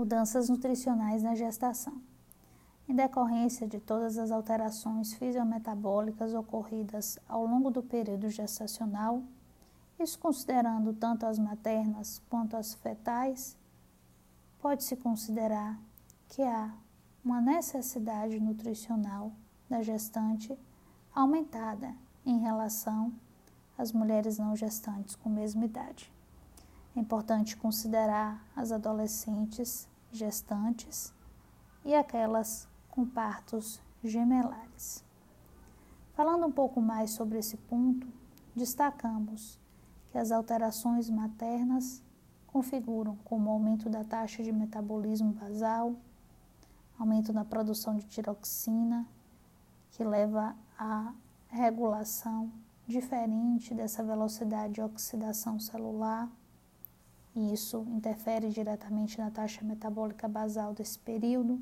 mudanças nutricionais na gestação. Em decorrência de todas as alterações fisiometabólicas ocorridas ao longo do período gestacional, isso considerando tanto as maternas quanto as fetais, pode-se considerar que há uma necessidade nutricional da gestante aumentada em relação às mulheres não gestantes com mesma idade. É importante considerar as adolescentes gestantes e aquelas com partos gemelares. Falando um pouco mais sobre esse ponto, destacamos que as alterações maternas configuram como aumento da taxa de metabolismo basal, aumento na produção de tiroxina, que leva à regulação diferente dessa velocidade de oxidação celular, e isso interfere diretamente na taxa metabólica basal desse período.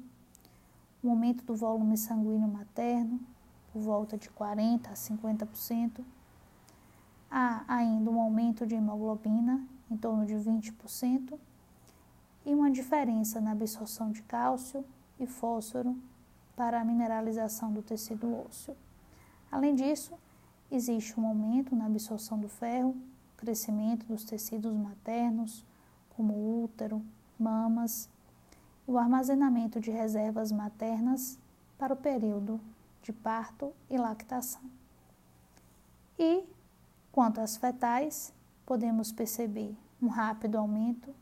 O aumento do volume sanguíneo materno, por volta de 40% a 50%. Há ainda um aumento de hemoglobina, em torno de 20%, e uma diferença na absorção de cálcio e fósforo para a mineralização do tecido ósseo. Além disso, existe um aumento na absorção do ferro, crescimento dos tecidos maternos, como útero, mamas, o armazenamento de reservas maternas para o período de parto e lactação. E, quanto às fetais, podemos perceber um rápido aumento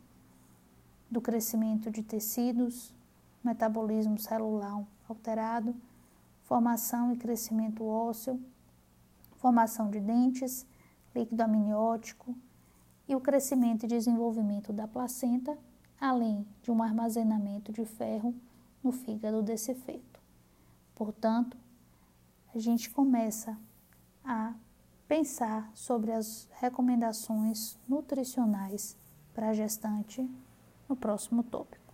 do crescimento de tecidos, metabolismo celular alterado, formação e crescimento ósseo, formação de dentes, líquido amniótico e o crescimento e desenvolvimento da placenta, além de um armazenamento de ferro no fígado desse feto. Portanto, a gente começa a pensar sobre as recomendações nutricionais para a gestante no próximo tópico.